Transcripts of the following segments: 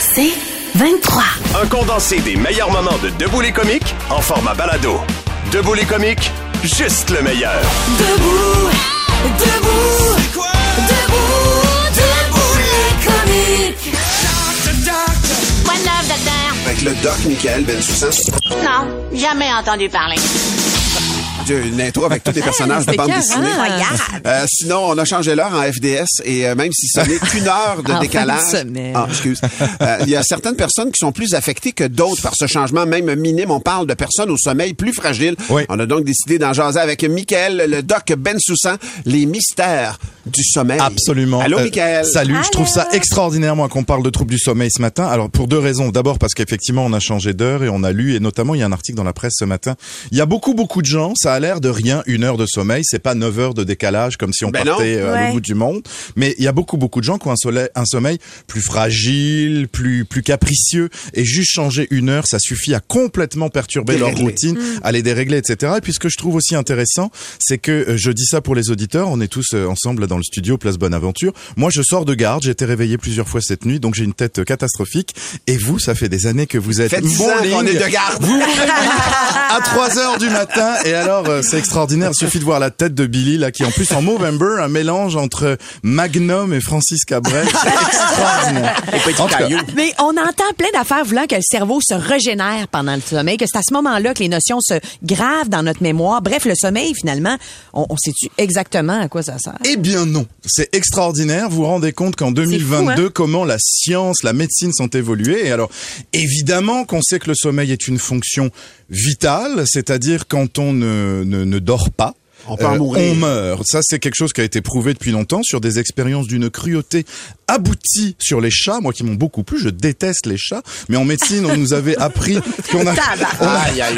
C'est 23. Un condensé des meilleurs moments de Debout les comiques en format balado. Debout les comiques, juste le meilleur. Debout, debout, debout, debout les comiques. Quoi de neuf, docteur? Avec le doc Michael Bensoussan. Non, jamais entendu parler. Une intro avec tous les personnages de bande dessinée. Euh, sinon, on a changé l'heure en FDS et euh, même si ce n'est qu'une heure de En fin de décalage. semaine. Ah, excuse. Euh, Il y a certaines personnes qui sont plus affectées que d'autres par ce changement, même minime. On parle de personnes au sommeil plus fragiles. Oui. On a donc décidé d'en jaser avec Michael, le doc Bensoussan, les mystères du sommeil. Absolument. Allô, Euh, Michael? salut, je trouve ça extraordinaire moi qu'on parle de troubles du sommeil ce matin. Alors pour deux raisons. D'abord parce qu'effectivement on a changé d'heure et on a lu et notamment il y a un article dans la presse ce matin. Il y a beaucoup beaucoup de gens, ça a l'air de rien, une heure de sommeil, c'est pas neuf heures de décalage comme si on Ben partait euh, à Ouais. l'autre bout du monde. Mais il y a beaucoup beaucoup de gens qui ont un, soleil- un sommeil plus fragile, plus plus capricieux et juste changer une heure, ça suffit à complètement perturber leur Dérégler. routine, à les dérégler, etc. Et puis ce que je trouve aussi intéressant, c'est que euh, je dis ça pour les auditeurs, on est tous euh, ensemble dans le studio Place Bonaventure. Moi, je sors de garde, j'ai été réveillé plusieurs fois cette nuit, donc j'ai une tête euh, catastrophique. Et vous, ça fait des années que vous êtes Fait 10 ans bowling qu'on est de garde. à 3 heures du matin. Et alors, c'est extraordinaire. Il suffit de voir la tête de Billy, là, qui est en plus en Movember, un mélange entre Magnum et Francis Cabrel. C'est extraordinaire. Mais on entend plein d'affaires voulant que le cerveau se régénère pendant le sommeil, que c'est à ce moment-là que les notions se gravent dans notre mémoire. Bref, le sommeil, finalement, on, on sait-tu exactement à quoi ça sert? Eh bien non, c'est extraordinaire. Vous vous rendez compte qu'en 2022, hein? comment la science, la médecine sont évoluées? Et alors, évidemment qu'on sait que le sommeil est une fonction vitale, c'est-à-dire quand on ne, ne, ne dort pas. On mourir. on meurt. Ça, c'est quelque chose qui a été prouvé depuis longtemps sur des expériences d'une cruauté aboutie sur les chats. Moi qui m'ont beaucoup plu, je déteste les chats. Mais en médecine, on nous avait appris qu'on a,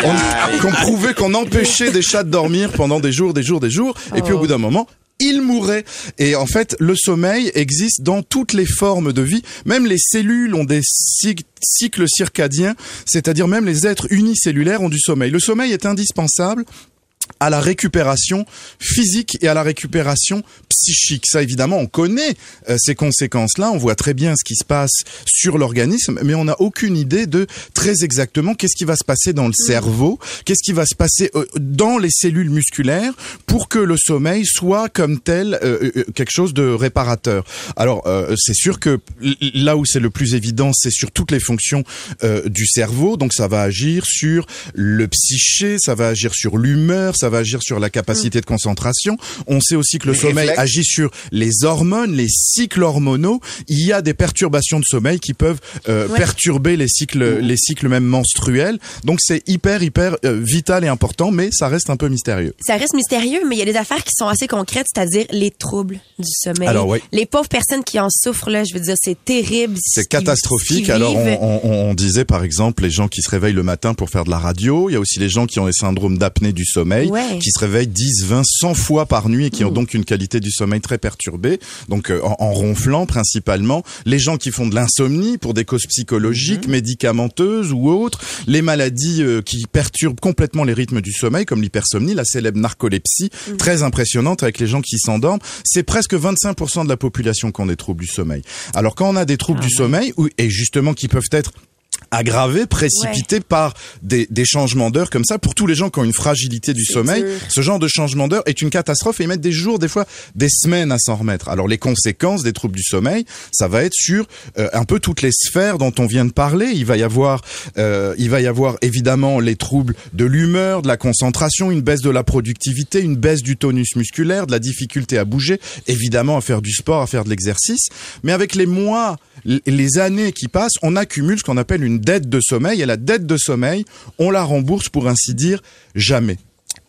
on a- qu'on prouvait qu'on empêchait des chats de dormir pendant des jours, des jours, des jours. Et puis au bout d'un moment, ils mouraient. Et en fait, le sommeil existe dans toutes les formes de vie. Même les cellules ont des cyc- cycles circadiens, c'est-à-dire même les êtres unicellulaires ont du sommeil. Le sommeil est indispensable à la récupération physique et à la récupération psychique. Ça, évidemment, on connaît euh, ces conséquences-là. On voit très bien ce qui se passe sur l'organisme, mais on n'a aucune idée de très exactement qu'est-ce qui va se passer dans le cerveau, qu'est-ce qui va se passer euh, dans les cellules musculaires pour que le sommeil soit comme tel euh, quelque chose de réparateur. Alors, c'est sûr que là où c'est le plus évident, c'est sur toutes les fonctions du cerveau. Donc, ça va agir sur le psyché, ça va agir sur l'humeur, ça va agir sur la capacité de concentration. On sait aussi que le Les sommeil réflexes. agit sur les hormones, les cycles hormonaux. Il y a des perturbations de sommeil qui peuvent euh, perturber les cycles, les cycles même menstruels. Donc, c'est hyper, hyper euh, vital et important, mais ça reste un peu mystérieux. Ça reste mystérieux, mais il y a des affaires qui sont assez concrètes, c'est-à-dire les troubles du sommeil. Alors, oui. Les pauvres personnes qui en souffrent, là, je veux dire, c'est terrible. ce C'est ce catastrophique. Alors, on, on- on disait par exemple les gens qui se réveillent le matin pour faire de la radio. Il y a aussi les gens qui ont des syndromes d'apnée du sommeil, Ouais. qui se réveillent 10, 20, 100 fois par nuit et qui ont donc une qualité du sommeil très perturbée. Donc, euh, en, en ronflant principalement. Les gens qui font de l'insomnie pour des causes psychologiques, médicamenteuses ou autres. Les maladies euh, qui perturbent complètement les rythmes du sommeil, comme l'hypersomnie, la célèbre narcolepsie, très impressionnante avec les gens qui s'endorment. C'est presque 25% de la population qui ont des troubles du sommeil. Alors quand on a des troubles du sommeil, et justement qui peuvent être aggravés, précipités par des, des changements d'heure comme ça. Pour tous les gens qui ont une fragilité du sommeil, dur. ce genre de changement d'heure est une catastrophe et ils mettent des jours, des fois des semaines à s'en remettre. Alors les conséquences des troubles du sommeil, ça va être sur euh, un peu toutes les sphères dont on vient de parler. Il va y avoir, euh, il va y avoir évidemment les troubles de l'humeur, de la concentration, une baisse de la productivité, une baisse du tonus musculaire, de la difficulté à bouger, évidemment à faire du sport, à faire de l'exercice. Mais avec les mois, les années qui passent, on accumule ce qu'on appelle une dette de sommeil. Et la dette de sommeil, on la rembourse pour ainsi dire jamais.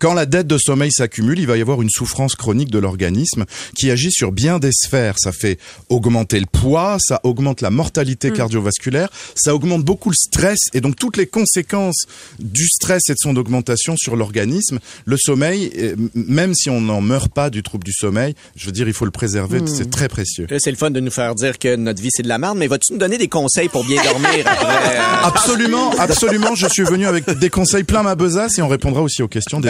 Quand la dette de sommeil s'accumule, il va y avoir une souffrance chronique de l'organisme qui agit sur bien des sphères. Ça fait augmenter le poids, ça augmente la mortalité cardiovasculaire, ça augmente beaucoup le stress et donc toutes les conséquences du stress et de son augmentation sur l'organisme. Le sommeil, euh, même si on n'en meurt pas du trouble du sommeil, je veux dire, il faut le préserver, c'est très précieux. Là, c'est le fun de nous faire dire que notre vie, c'est de la merde, mais vas-tu nous donner des conseils pour bien dormir après? euh, Absolument, absolument. Je suis venu avec des conseils plein ma besace et on répondra aussi aux questions des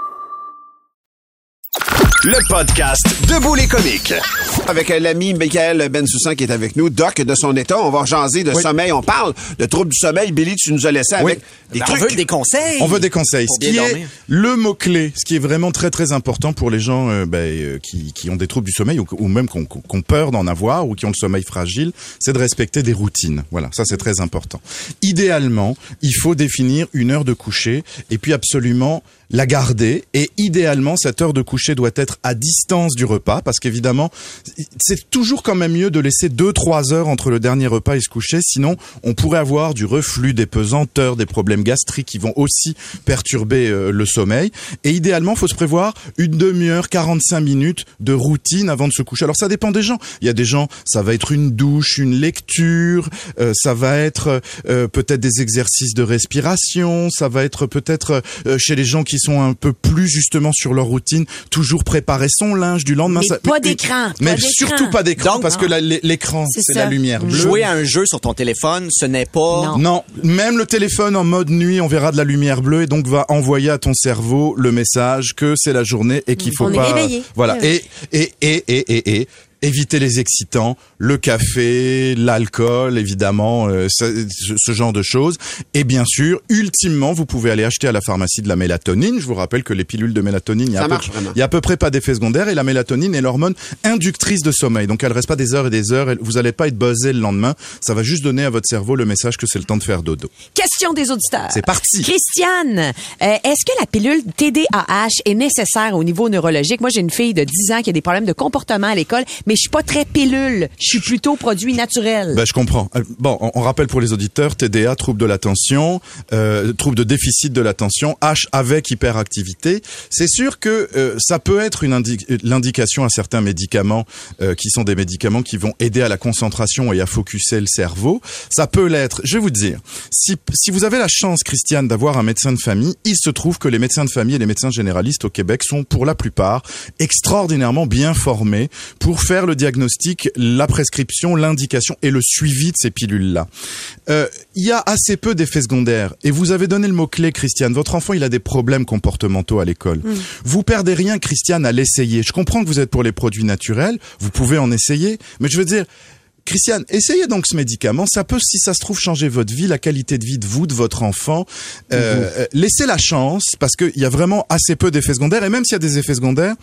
Le podcast Debout les comiques. Avec euh, l'ami Michael Bensoussan qui est avec nous, doc de son état. On va jaser de sommeil. On parle de troubles du sommeil. Billy, tu nous as laissé avec des Ben, on trucs. veut des conseils. On veut des conseils. Pour Ce qui est le mot-clé, ce qui est vraiment très très important pour les gens euh, ben, euh, qui, qui ont des troubles du sommeil ou, ou même qui ont, qui ont peur d'en avoir ou qui ont le sommeil fragile, c'est de respecter des routines. Voilà, ça c'est très important. Idéalement, il faut définir une heure de coucher et puis absolument la garder. Et idéalement, cette heure de coucher doit être à distance du repas parce qu'évidemment, c'est toujours quand même mieux de laisser deux trois heures entre le dernier repas et se coucher. Sinon, on pourrait avoir du reflux, des pesanteurs, des problèmes gastriques qui vont aussi perturber euh, le sommeil. Et idéalement, faut se prévoir une demi-heure, 45 minutes de routine avant de se coucher. Alors ça dépend des gens. Il y a des gens, ça va être une douche, une lecture, euh, ça va être euh, peut-être des exercices de respiration, ça va être peut-être chez les gens qui sont un peu plus justement sur leur routine, toujours préparer son linge du lendemain. Mais Ça- pas d'écran, Mais surtout pas d'écran parce que l'écran, C'est la lumière bleue. Jouer à un jeu sur ton téléphone, ce n'est pas... Non, même le téléphone en mode nuit, on verra de la lumière bleue et donc va envoyer à ton cerveau le message que c'est la journée et qu'il faut On est pas. réveillé. Voilà. Et et et et et et éviter les excitants, le café, l'alcool, évidemment, euh, ce, genre de choses. Et bien sûr, ultimement, vous pouvez aller acheter à la pharmacie de la mélatonine. Je vous rappelle que les pilules de mélatonine, il y a, à peu, marche vraiment. il y a à peu près pas d'effet secondaire et la mélatonine est l'hormone inductrice de sommeil. Donc elle reste pas des heures et des heures. Vous allez pas être buzzé le lendemain. Ça va juste donner à votre cerveau le message que c'est le temps de faire dodo. Question des auditeurs. C'est parti. Christiane, euh, est-ce que la pilule TDAH est nécessaire au niveau neurologique? Moi, j'ai une fille de 10 ans qui a des problèmes de comportement à l'école, mais je suis pas très pilule. Je suis plutôt produit naturel. Ben, je comprends. Euh, Bon, on, rappelle pour les auditeurs, TDA, trouble de l'attention, euh, trouble de déficit de l'attention, H avec hyperactivité. C'est sûr que euh, ça peut être une indi- l'indication à certains médicaments euh, qui sont des médicaments qui vont aider à la concentration et à focuser le cerveau. Ça peut l'être. Je vais vous dire, si, si vous avez la chance, Christiane, d'avoir un médecin de famille, il se trouve que les médecins de famille et les médecins généralistes au Québec sont pour la plupart extraordinairement bien formés pour faire le diagnostic, la prescription, l'indication et le suivi de ces pilules-là. Euh, Il y a assez peu d'effets secondaires. Et vous avez donné le mot-clé, Christiane. Votre enfant, il a des problèmes comportementaux à l'école. Vous perdez rien, Christiane, à l'essayer. Je comprends que vous êtes pour les produits naturels. Vous pouvez en essayer. Mais je veux dire, Christiane, essayez donc ce médicament. Ça peut, si ça se trouve, changer votre vie, la qualité de vie de vous, de votre enfant. Euh, euh, laissez la chance, parce qu'il y a vraiment assez peu d'effets secondaires. Et même s'il y a des effets secondaires,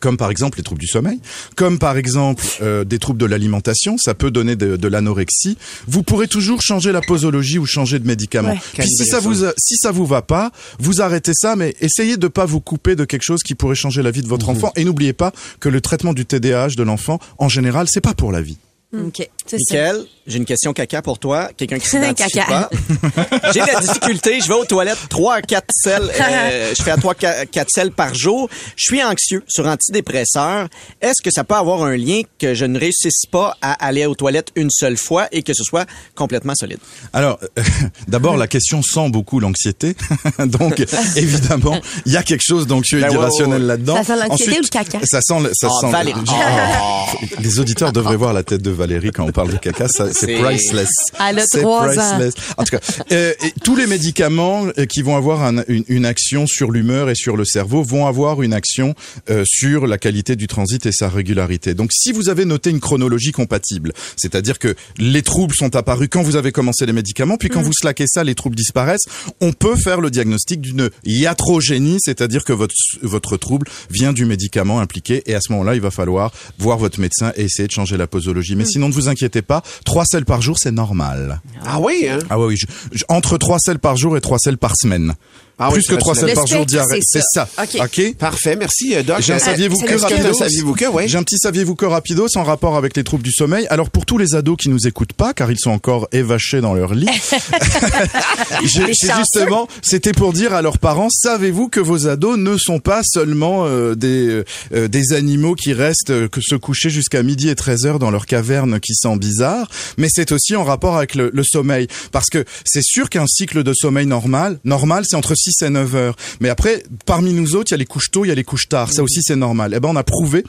comme par exemple les troubles du sommeil, comme par exemple euh, des troubles de l'alimentation, ça peut donner de, de l'anorexie. Vous pourrez toujours changer la posologie ou changer de médicament. Ouais. Puis si ça vous si ça vous va pas, vous arrêtez ça, mais essayez de pas vous couper de quelque chose qui pourrait changer la vie de votre enfant. Et n'oubliez pas que le traitement du TDAH de l'enfant, en général, c'est pas pour la vie. OK. Michael, j'ai une question caca pour toi. Quelqu'un qui s'identifie Caca. pas. J'ai de la difficulté. Je vais aux toilettes 3 à 4 selles. euh, je fais à 3 4 selles par jour. Je suis anxieux sur antidépresseurs. Est-ce que ça peut avoir un lien que je ne réussisse pas à aller aux toilettes une seule fois et que ce soit complètement solide? Alors, euh, d'abord, la question sent beaucoup l'anxiété. Donc, évidemment, il y a quelque chose d'anxieux Ben et ouais, d'irrationnel là-dedans. Ça sent l'anxiété Ensuite, ou le caca? Ça sent, le- ça Ah, sent. Valérie. Oh. Les auditeurs devraient voir la tête de Valérie quand on parle de caca. C'est priceless. Elle a C'est trois ans. priceless. En tout cas, euh, et tous les médicaments euh, qui vont avoir un- une, une action sur l'humeur et sur le cerveau vont avoir une action euh, sur la qualité du transit et sa régularité. Donc, si vous avez noté une chronologie compatible, c'est-à-dire que les troubles sont apparus quand vous avez commencé les médicaments, puis quand vous slackez ça, les troubles disparaissent, on peut faire le diagnostic d'une iatrogénie, c'est-à-dire que votre, votre trouble vient du médicament impliqué, et à ce moment-là, il va falloir voir votre médecin et essayer de changer la posologie. Mais sinon ne vous inquiétez pas, trois selles par jour, c'est normal. Ah oui, hein? Ah oui, oui. je- je- entre trois selles par jour et trois selles par semaine. Ah Plus que va, trois tu selles l'as- par Le jour diarrhée. c'est ça. ça. OK. Parfait, merci, euh, Doc. J'ai un Euh, saviez-vous que rapido. Saviez-vous que, oui. J'ai un petit saviez-vous que rapido en rapport avec les troubles du sommeil. Alors pour tous les ados qui nous écoutent pas, car ils sont encore évachés dans leur lit, justement, c'était pour dire à leurs parents, savez-vous que vos ados ne sont pas seulement euh, des euh, des animaux qui restent euh, que se coucher jusqu'à midi et 13 heures dans leur caverne qui sent bizarre, mais c'est aussi en rapport avec le, le sommeil, parce que c'est sûr qu'un cycle de sommeil normal, normal, c'est entre 6 et 9 heures. Mais après, parmi nous autres, il y a les couches tôt, il y a les couches tard. Ça aussi, c'est normal. Eh ben, on a prouvé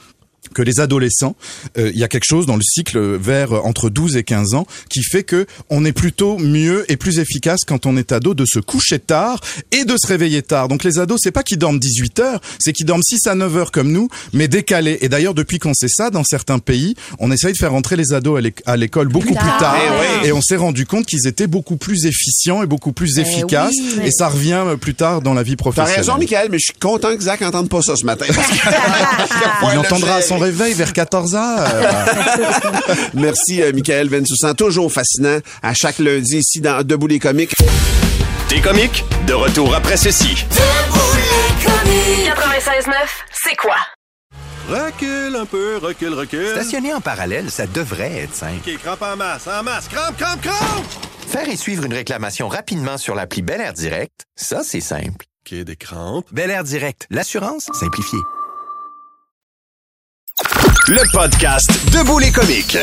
que les adolescents, euh, il y a quelque chose dans le cycle vers euh, entre 12 et 15 ans qui fait que on est plutôt mieux et plus efficace quand on est ado de se coucher tard et de se réveiller tard. Donc les ados, c'est pas qu'ils dorment 18 heures, c'est qu'ils dorment 6 à 9 heures comme nous, mais décalés. Et d'ailleurs, depuis qu'on sait ça, dans certains pays, on essaye de faire entrer les ados à l'éc- à l'école beaucoup plus tard. tard. Eh oui. Et on s'est rendu compte qu'ils étaient beaucoup plus efficients et beaucoup plus Eh efficaces. oui. Et ça revient euh, plus tard dans la vie T'as professionnelle. raison, Michael, mais je suis content que Zach n'entende pas ça ce matin. parce que- Il entendra à son réveil vers 14 heures. Merci, euh, Michael Bensoussan. Toujours fascinant à chaque lundi ici dans Debout les comiques. T'es comique? De retour après ceci. 96.9, c'est quoi? Recule un peu, recule, recule. Stationner en parallèle, ça devrait être simple. OK, crampe en masse, en masse, crampe, crampe, crampe! Faire et suivre une réclamation rapidement sur l'appli Bel Air Direct, ça, c'est simple. OK, des crampes. Bel Air Direct, l'assurance simplifiée. Le podcast Debout les comiques.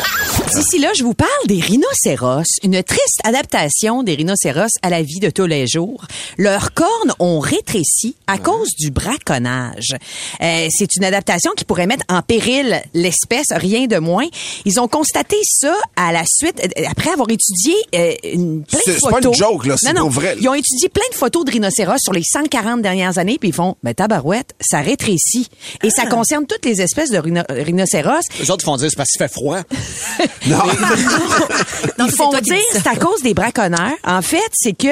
D'ici là, je vous parle des rhinocéros, une triste adaptation des rhinocéros à la vie de tous les jours. Leurs cornes ont rétréci à cause du braconnage. Euh, c'est une adaptation qui pourrait mettre en péril l'espèce, rien de moins. Ils ont constaté ça à la suite, euh, après avoir étudié euh, une, plein de C'est- c'est photos. pas une joke, là, c'est non, non. pour vrai. Ils ont étudié plein de photos de rhinocéros sur les 140 dernières années, puis ils font, ben tabarouette, ça rétrécit. Et ça concerne toutes les espèces de rhino- rhinocéros. Les autres font dire c'est parce qu'il fait froid. Non. Ils font dire c'est à cause des braconneurs. En fait, c'est que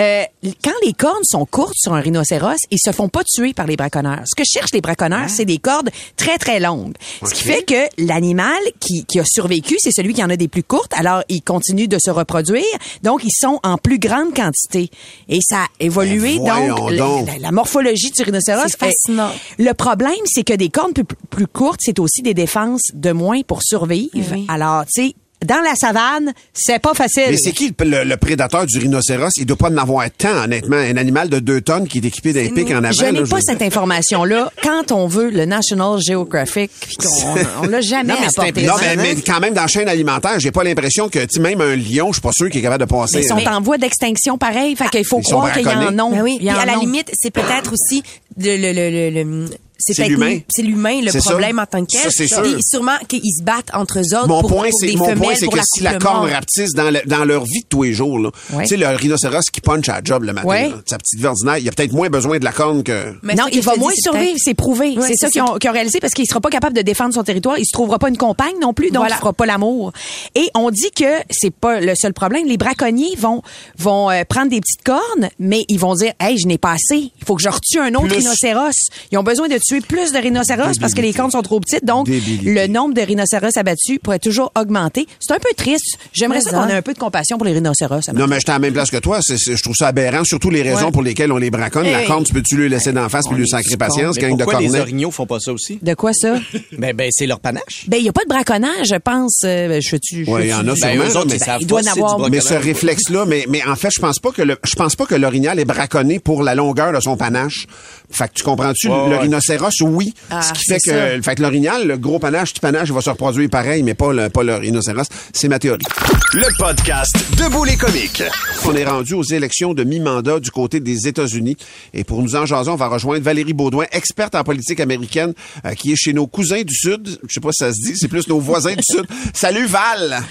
euh, quand les cornes sont courtes sur un rhinocéros, ils se font pas tuer par les braconneurs. Ce que cherchent les braconneurs, c'est des cordes très très longues. Ce qui fait que l'animal qui, qui a survécu, c'est celui qui en a des plus courtes. Alors, il continue de se reproduire. Donc, ils sont en plus grande quantité. Et ça a évolué. Ben, donc, la, donc. la- la morphologie du rhinocéros. C'est fascinant. est- Le problème, c'est que des cornes plus, plus courtes, c'est aussi des défenses de moins pour survivre. Oui. Alors, tu sais, dans la savane, c'est pas facile. Mais c'est qui le, le- le prédateur du rhinocéros? Il doit pas en avoir tant, honnêtement. Un animal de deux tonnes qui est équipé d'un pic en avant. Je n'ai pas je- cette information-là. Quand on veut le National Geographic, puis qu'on on l'a jamais Non, mais apporté. Non, mais, mais quand même, dans la chaîne alimentaire, j'ai pas l'impression que, tu sais, même un lion, je suis pas sûr qu'il est capable de passer. Mais ils sont hein. en voie d'extinction pareil, fait qu'il faut Ils croire qu'il y en ont. Ben oui, Il y puis à la limite, c'est peut-être aussi le, le, le, le, le- c'est l'humain. c'est l'humain le ça. problème en tant que tel. Ça, c'est sûr. Sûrement qu'ils se battent entre eux autres Mon pour, point, c'est mon point, c'est que si la corne rapetisse dans, le- dans leur vie de tous les jours, là, Ouais. tu sais, le rhinocéros qui punch à la job le matin, Ouais. là, sa petite vie ordinaire, il a peut-être moins besoin de la corne que. Mais non, il va moins survivre, c'est prouvé. Ouais, c'est ça qu'ils ont, qu'ils ont réalisé parce qu'il sera pas capable de défendre son territoire. Il se trouvera pas une compagne non plus, donc Voilà. il fera pas l'amour. Et on dit que c'est pas le seul problème. Les braconniers vont vont euh, prendre des petites cornes, mais ils vont dire, hey, je n'ai pas assez. Il faut que je retue un autre rhinocéros. Ils ont besoin de tuer plus de rhinocéros parce que les cornes sont trop petites. Donc, Débilité. le nombre de rhinocéros abattus pourrait toujours augmenter. C'est un peu triste. J'aimerais ça qu'on ait un peu de compassion pour les rhinocéros. Non, mais j'étais à la même place que toi. C'est- c'est- je trouve ça aberrant, surtout les raisons Ouais. pour lesquelles on les braconne. La corne, tu peux-tu lui laisser d'en face puis lui sacrer patience, Mais gang de pourquoi les orignaux font pas ça aussi? De quoi ça? Ben, ben c'est leur panache. Ben, il n'y a pas de braconnage, je pense. Euh, ben, je fais-tu. je Ouais, il y en a Ben, sûrement. eux autres, mais- il doit pas en avoir. Mais ce réflexe-là, mais, mais en fait, je pense pas que le, je pense pas que l'orignal est braconné pour la longueur de son panache. Fait que tu comprends-tu? Ouais, le ouais. Rhinocéros, oui. Ah, ce qui fait que, fait que l'orignal, le gros panache, petit panache, il va se reproduire pareil, mais pas le, pas le rhinocéros. C'est ma théorie. Le podcast Debout les comiques. On est rendu aux élections de mi-mandat du côté des États-Unis. Et pour nous en jaser, on va rejoindre Valérie Baudouin, experte en politique américaine, euh, qui est chez nos cousins du Sud. Je sais pas si ça se dit, c'est plus nos voisins du Sud. Salut Val!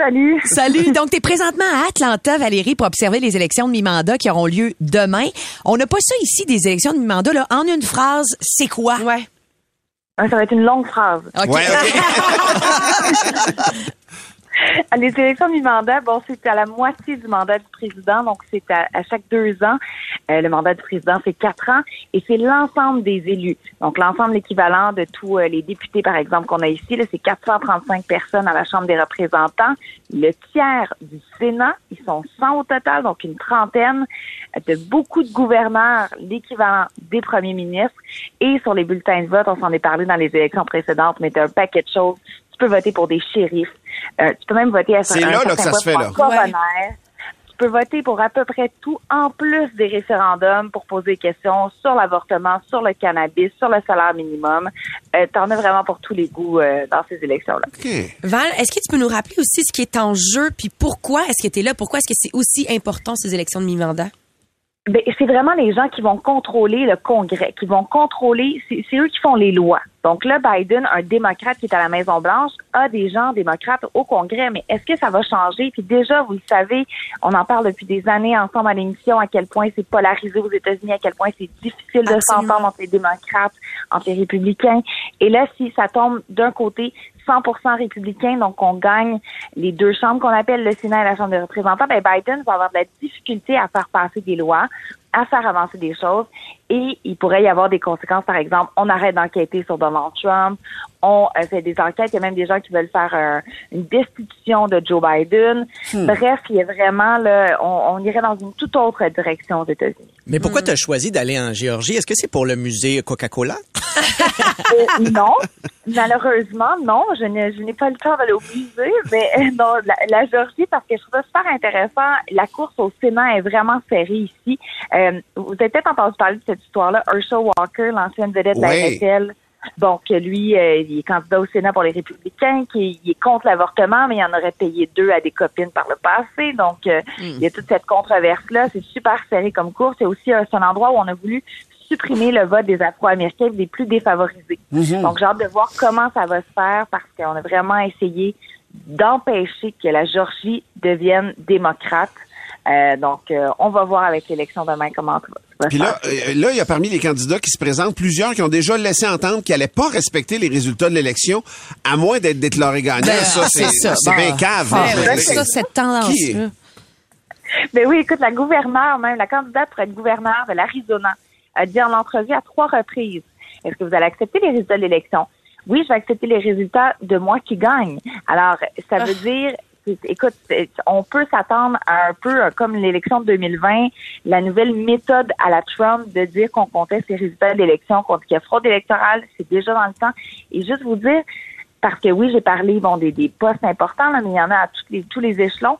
Salut. Salut. Donc, tu es présentement à Atlanta, Valérie, pour observer les élections de mi-mandat qui auront lieu demain. On n'a pas ça ici, des élections de mi-mandat. Là. En une phrase, c'est quoi? Ouais. Ça va être une longue phrase. OK. Ouais, OK. Les élections de mi-mandat, bon, c'est à la moitié du mandat du président, donc c'est à, à chaque deux ans. Euh, le mandat du président, c'est quatre ans, et c'est l'ensemble des élus. Donc, l'ensemble équivalent de tous euh, les députés, par exemple, qu'on a ici, c'est 435 personnes à la Chambre des représentants. Le tiers du Sénat, ils sont 100 au total, donc une trentaine de beaucoup de gouverneurs, l'équivalent des premiers ministres. Et sur les bulletins de vote, on s'en est parlé dans les élections précédentes, mais t'as un paquet de choses. Tu peux voter pour des shérifs. Euh, tu peux même voter à C'est un là, là, que ça se fait, là. Tu peux voter pour à peu près tout, en plus des référendums pour poser des questions sur l'avortement, sur le cannabis, sur le salaire minimum. Euh, T'en as vraiment pour tous les goûts euh, dans ces élections-là. Val, est-ce que tu peux nous rappeler aussi ce qui est en jeu, puis pourquoi est-ce que tu es là? Pourquoi est-ce que c'est aussi important, ces élections de mi-mandat? Ben, c'est vraiment les gens qui vont contrôler le Congrès, qui vont contrôler, c'est eux qui font les lois. Donc là, Biden, un démocrate qui est à la Maison-Blanche, a des gens démocrates au Congrès, mais est-ce que ça va changer? Puis déjà, vous le savez, on en parle depuis des années ensemble à l'émission, à quel point c'est polarisé aux États-Unis, à quel point c'est difficile de s'entendre entre les démocrates, entre les républicains. Et là, si ça tombe d'un côté 100% républicain, donc on gagne les deux chambres qu'on appelle le Sénat et la Chambre des représentants, ben Biden va avoir de la difficulté à faire passer des lois, à faire avancer des choses, et il pourrait y avoir des conséquences. Par exemple, on arrête d'enquêter sur Donald Trump, on euh, fait des enquêtes, il y a même des gens qui veulent faire euh, une destitution de Joe Biden. Hmm. Bref, il y a vraiment là, on, on irait dans une toute autre direction aux États-Unis. Mais pourquoi tu as choisi d'aller en Géorgie? Est-ce que c'est pour le musée Coca-Cola? Euh, non, malheureusement, non. Je n'ai, je n'ai pas le temps d'aller au musée, mais euh, non, la, la Géorgie, parce que je trouve ça super intéressant. La course au Sénat est vraiment serrée ici. Euh, vous avez peut-être entendu parler de cette histoire-là. Herschel Walker, l'ancienne vedette de la Oui. Bon, que lui, euh, il est candidat au Sénat pour les Républicains, qui il est contre l'avortement, mais il en aurait payé deux à des copines par le passé. Donc, euh, il y a toute cette controverse-là. C'est super serré comme course. C'est aussi c'est un endroit où on a voulu supprimer le vote des Afro-Américains des plus défavorisés. Mhm. Donc, j'ai hâte de voir comment ça va se faire parce qu'on a vraiment essayé d'empêcher que la Georgie devienne démocrate. Euh, donc, euh, on va voir avec l'élection demain comment ça va Puis se là, faire. euh, là, il y a parmi les candidats qui se présentent plusieurs qui ont déjà laissé entendre qu'ils n'allaient pas respecter les résultats de l'élection, à moins d'être déclarés gagnants. Ben, ça, c'est Bon. bien cave. Ben, C'est- ça, cette Qui tendance-là. Ben oui, écoute, la gouverneure même, la candidate pour être gouverneure de l'Arizona, a dit en entrevue à trois reprises, est-ce que vous allez accepter les résultats de l'élection? Oui, je vais accepter les résultats de moi qui gagne. Alors, ça veut dire, c'est- écoute, on peut s'attendre à un peu euh, comme l'élection de 2020, la nouvelle méthode à la Trump de dire qu'on conteste les résultats de l'élection, qu'on dit qu'il y a fraude électorale, c'est déjà dans le temps. Et juste vous dire, parce que oui, j'ai parlé bon des, des postes importants, là, mais il y en a à tous les, tous les échelons.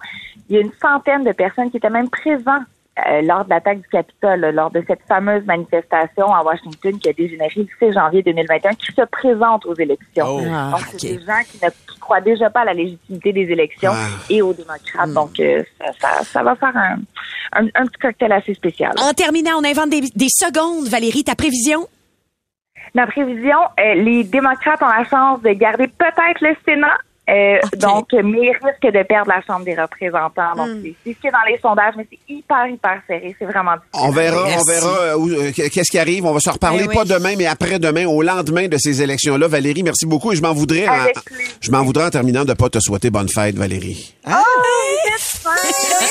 Il y a une centaine de personnes qui étaient même présentes lors de l'attaque du Capitole, lors de cette fameuse manifestation à Washington qui a dégénéré le 6 janvier 2021, qui se présentent aux élections. Oh. Ah, Donc, c'est des gens qui ne qui croient déjà pas à la légitimité des élections Ah. et aux démocrates. Donc, euh, ça, ça, ça va faire un, un, un petit cocktail assez spécial. En terminant, on invente des, des secondes. Valérie, ta prévision? Ma prévision, euh, les démocrates ont la chance de garder peut-être le Sénat. Euh, Ok. Donc, mais ils risquent de perdre la Chambre des représentants. Donc, c'est c'est ce qui est dans les sondages, mais c'est hyper, hyper serré. C'est vraiment difficile. On verra, on verra euh, où, euh, qu'est-ce qui arrive. On va se reparler Eh oui. pas demain, mais après-demain, au lendemain de ces élections-là. Valérie, merci beaucoup. Et je m'en voudrais, Avec plaisir. Je m'en voudrais en terminant de pas te souhaiter bonne fête, Valérie.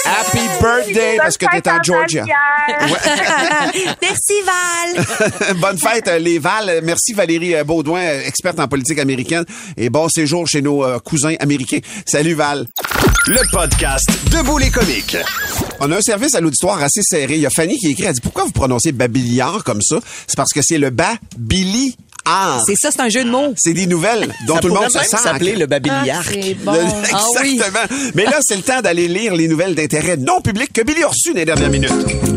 Happy birthday parce que t'es en Georgia. Merci, Val. Bonne fête, euh, les Val. Merci Valérie euh, Baudouin, euh, experte en politique américaine. Et bon séjour chez nos euh, cousins américains. Salut Val. Le podcast Debout les comiques. On a un service à l'auditoire assez serré. Il y a Fanny qui écrit, elle dit, pourquoi vous prononcez Babillard comme ça? C'est parce que c'est le Babiliard. C'est ça, c'est un jeu de mots. C'est des nouvelles dont Ça tout le monde se même sent. s'appeler le bon. Le- Ah oui. Exactement. Mais là, c'est le temps d'aller lire les nouvelles d'intérêt non public que Billy a reçues dans les dernières minutes.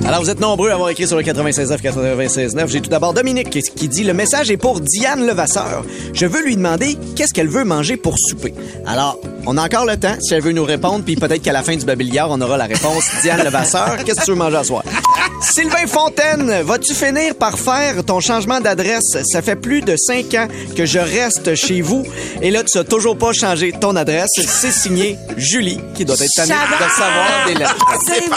Alors, vous êtes nombreux à avoir écrit sur le 96.9, 96.9. J'ai tout d'abord Dominique qui, qui dit « Le message est pour Diane Levasseur. Je veux lui demander qu'est-ce qu'elle veut manger pour souper. » Alors, on a encore le temps si elle veut nous répondre, puis peut-être qu'à la fin du babillard, on aura la réponse. Diane Levasseur, qu'est-ce que tu veux manger à soir? Sylvain Fontaine, vas-tu finir par faire ton changement d'adresse? Ça fait plus de cinq ans que je reste chez vous. Et là, tu as toujours pas changé ton adresse. C'est signé Julie, qui doit être tannée de recevoir des lettres. C'est bon.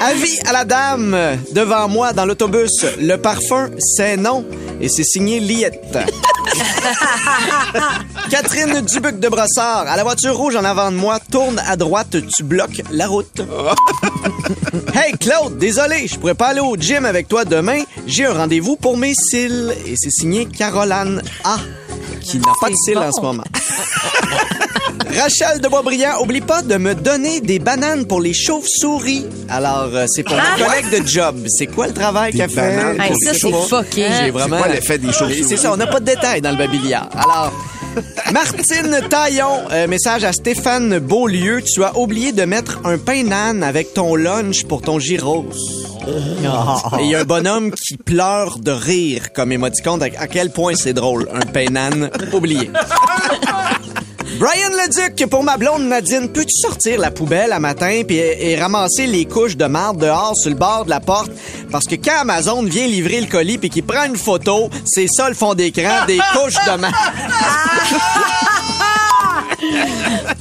Avis à la dame devant moi dans l'autobus. Le parfum, c'est non. Et c'est signé Liette. Catherine Dubuc de Brossard, à la voiture rouge en avant de moi, tourne à droite, tu bloques la route. hey Claude, désolé, je pourrais pas aller au gym avec toi demain. J'ai un rendez-vous pour mes cils et c'est signé Caroline A, qui n'a pas de cils en ce moment. Rachel de Boisbriand, oublie pas de me donner des bananes pour les chauves-souris. Alors, euh, c'est pour Ah, mon collègue de job. C'est quoi le travail Des qu'elle fait? bananes pour Hey, ça, les c'est chauves- fucké. J'ai vraiment... C'est quoi l'effet des chauves-souris? C'est ça, on n'a pas de détails dans le babillard. Alors... Martine Taillon, euh, message à Stéphane Beaulieu. Tu as oublié de mettre un pain nan avec ton lunch pour ton gyros. Et il y a un bonhomme qui pleure de rire comme émoticône. À quel point c'est drôle, un pain nan? Oublié. Brian Leduc, pour ma blonde Nadine, peux-tu sortir la poubelle à matin puis et, et ramasser les couches de marde dehors sur le bord de la porte? Parce que quand Amazon vient livrer le colis puis qu'il prend une photo, c'est ça le fond d'écran des couches de marde.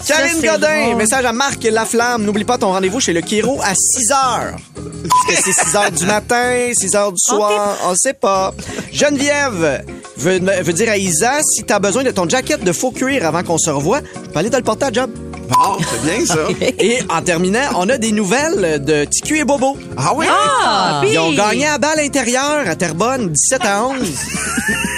Karine Godin, message à Marc Laflamme. N'oublie pas ton rendez-vous chez le Kiro à 6 heures. Est-ce que c'est 6 heures du matin, 6 heures du soir? On sait pas. Geneviève veut, veut dire à Isa, si t'as besoin de ton jacket de faux cuir avant qu'on se revoie, je peux aller te le porter à job. Bon, c'est bien ça. Et en terminant, on a des nouvelles de TQ et Bobo. Ah oui? Ah! Ils ont gagné à balle intérieure à Terrebonne, 17 à 11.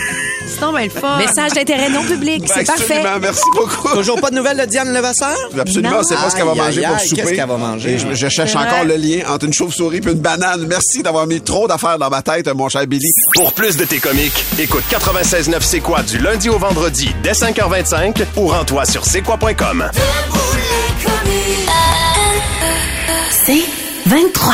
Ben le fun. Message d'intérêt non public, c'est parfait. Absolument, merci beaucoup. Toujours pas de nouvelles de Diane Levasseur? Absolument, Non. c'est pas ce qu'elle va Aïe, manger pour aïe, souper. qu'est-ce qu'elle va manger? Et je, je cherche encore le lien entre une chauve-souris et une banane. Merci d'avoir mis trop d'affaires dans ma tête, mon cher Billy. Pour plus de tes comiques, écoute 96.9 C'est quoi du lundi au vendredi dès 5h25 ou rends-toi sur c'est quoi.com. C'est 23.